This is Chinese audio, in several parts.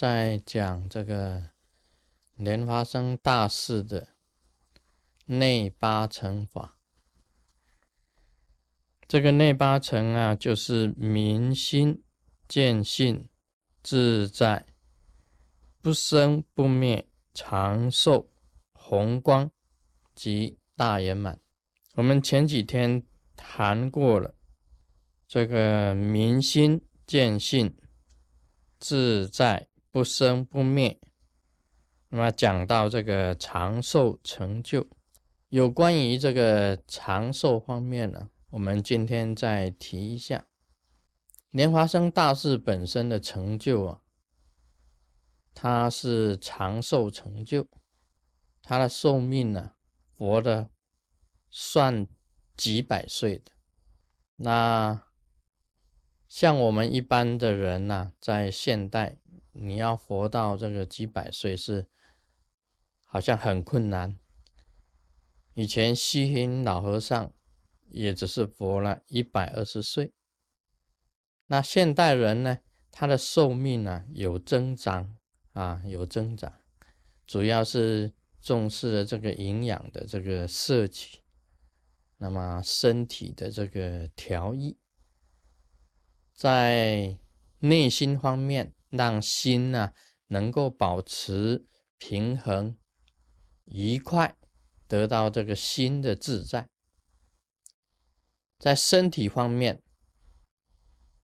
在讲这个莲花生大士的内八层法。这个内八层啊，就是明心见性自在不生不灭长寿宏光及大圆满。我们前几天谈过了这个明心见性自在不生不灭，那么讲到这个长寿成就，有关于这个长寿方面呢？我们今天再提一下莲花生大士本身的成就啊，他是长寿成就，他的寿命呢，活的算几百岁的。那像我们一般的人呢，在现代，你要活到这个几百岁是好像很困难。以前西行老和尚。也只是活了一百二十岁。那现代人呢？他的寿命呢有增长啊，有增长，主要是重视了这个营养的这个摄取，那么身体的这个调益，在内心方面，让心呢能够保持平衡、愉快，得到这个心的自在。在身体方面，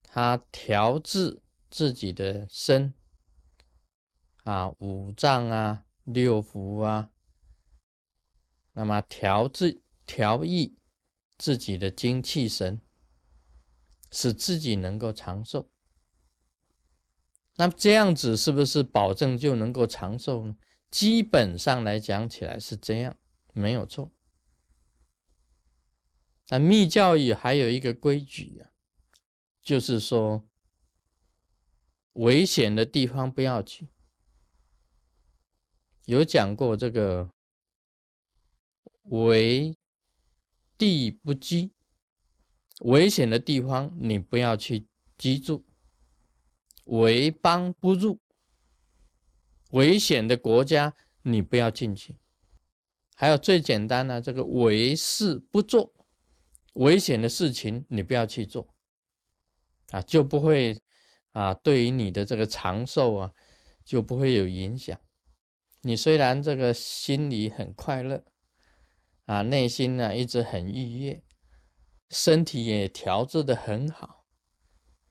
他调治自己的身啊，五脏啊，六腑啊，那么调治调益自己的精气神，使自己能够长寿。那这样子是不是保证就能够长寿呢？基本上来讲起来是这样，没有错。那密教义还有一个规矩啊，就是说，危险的地方不要去。有讲过这个“为地不居”，危险的地方你不要去居住；“为邦不入”，危险的国家你不要进去。还有最简单的这个“为事不做”。危险的事情你不要去做，啊，就不会啊，对于你的这个长寿啊，就不会有影响。你虽然这个心里很快乐，啊，内心呢一直很愉悦，身体也调制的很好，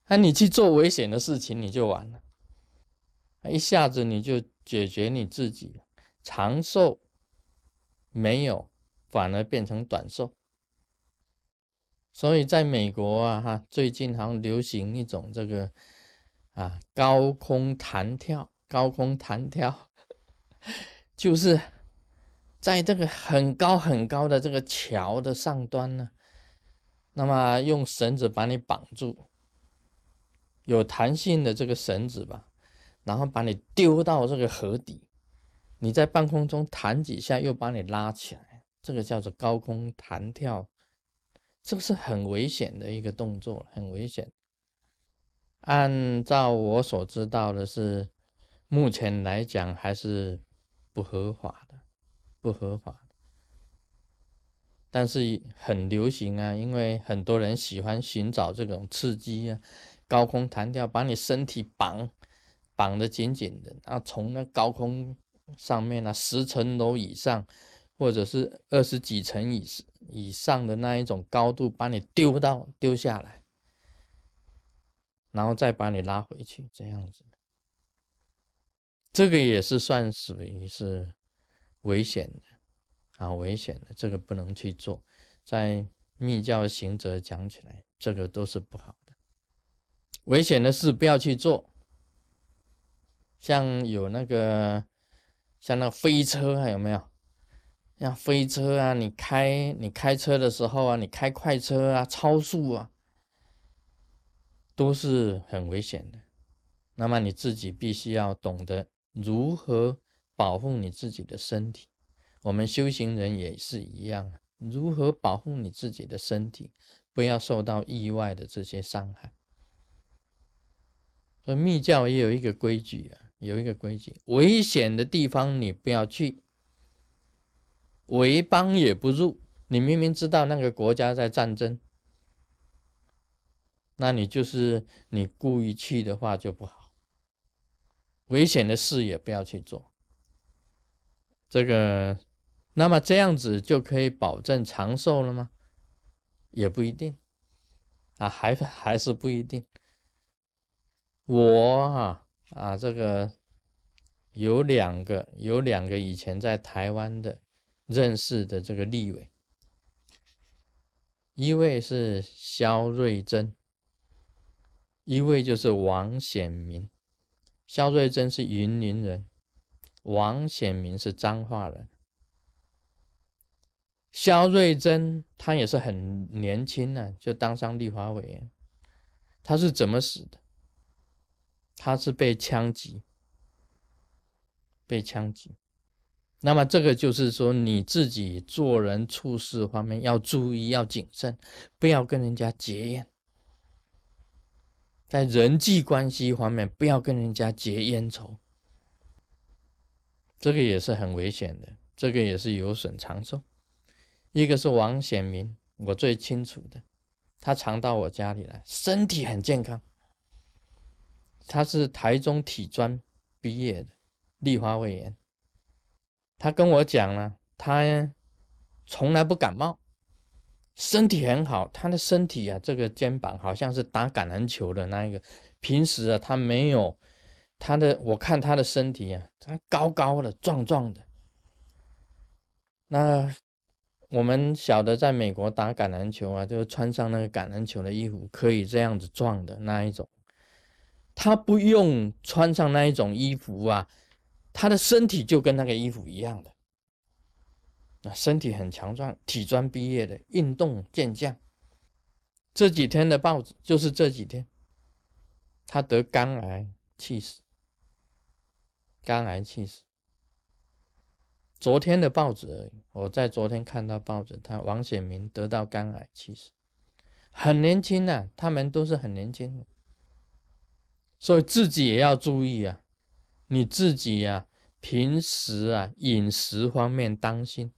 那你去做危险的事情你就完了，一下子你就解决你自己，长寿没有，反而变成短寿。所以，在美国啊，哈，最近好像流行一种这个啊高空弹跳，高空弹跳，就是在这个很高很高的这个桥的上端呢，那么用绳子把你绑住，有弹性的这个绳子吧，然后把你丢到这个河底，你在半空中弹几下，又把你拉起来，这个叫做高空弹跳。这个是很危险的一个动作，很危险。按照我所知道的是，目前来讲还是不合法的，不合法的。但是很流行啊，因为很多人喜欢寻找这种刺激啊，高空弹跳，把你身体绑绑得紧紧的，然后从那高空上面啊，十层楼以上。或者是二十几层以以上的那一种高度，把你丢到丢下来，然后再把你拉回去，这样子，这个也是算属于是危险的啊，危险的，这个不能去做。在密教行者讲起来，这个都是不好，危险的事不要去做。像有那个，像那个飞车，还有没有？像飞车啊，你开你开车的时候啊，你开快车啊，超速啊，都是很危险的。那么你自己必须要懂得如何保护你自己的身体。我们修行人也是一样，如何保护你自己的身体，不要受到意外的这些伤害。所以密教也有一个规矩啊，有一个规矩：危险的地方你不要去，为邦也不入。你明明知道那个国家在战争，那你就是你故意去的话就不好。危险的事也不要去做。这个，那么这样子就可以保证长寿了吗？也不一定。啊，还还是不一定。我啊啊，这个有两个，有两个以前在台湾的认识的这个立委，一位是肖瑞珍，一位就是王显明。肖瑞珍是云林人，王显明是彰化人。肖瑞珍他也是很年轻呢，就当上立法委员。他是怎么死的？他是被枪击，被枪击。那么这个就是说，你自己做人处事方面要注意，要谨慎，不要跟人家结怨。在人际关系方面，不要跟人家结冤仇，这个也是很危险的，这个也是有损长寿。一个是王显明，我最清楚的，他常到我家里来，身体很健康。他是台中体专毕业的，立华委员。他跟我讲了，他从来不感冒，身体很好。他的身体啊，这个肩膀好像是打橄榄球的那一个。平时啊，他没有他的，我看他的身体啊，他高高的、壮壮的。那。我们晓得在美国打橄榄球啊，就穿上那个橄榄球的衣服，可以这样子撞的那一种。他不用穿上那一种衣服啊，他的身体就跟那个衣服一样的，那身体很强壮，体专毕业的，运动健将。这几天的报纸就是这几天，他得肝癌气死，肝癌气死。昨天的报纸而已，我在昨天看到报纸，他王显明得到肝癌，气死很年轻啊，他们都是很年轻的，所以自己也要注意啊，你自己呀，平时啊饮食方面当心，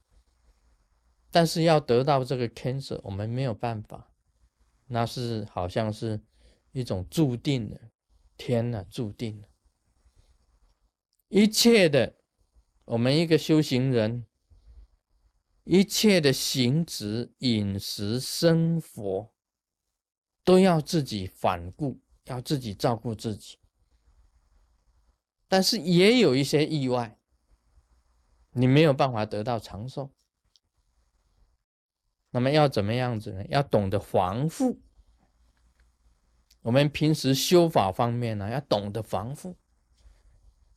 但是要得到这个 cancer，我们没有办法，那是好像是一种注定的，天呐，注定的，一切的。我们一个修行人，一切的行止、饮食、生活，都要自己反顾，要自己照顾自己。但是也有一些意外，你没有办法得到长寿。那么要怎么样子呢？要懂得防护。我们平时修法方面呢，要懂得防护，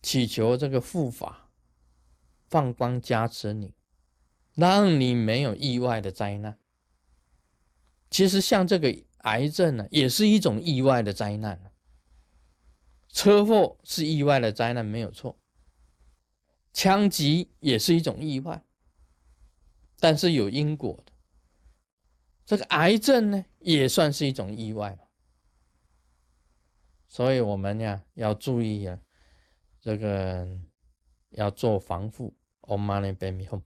祈求这个护法。放光加持你，让你没有意外的灾难。其实像这个癌症呢，也是一种意外的灾难。车祸是意外的灾难，没有错。枪击也是一种意外，但是有因果的。这个癌症呢，也算是一种意外所以我们呀，要注意啊，这个要做防护。Om Mani Padme Hum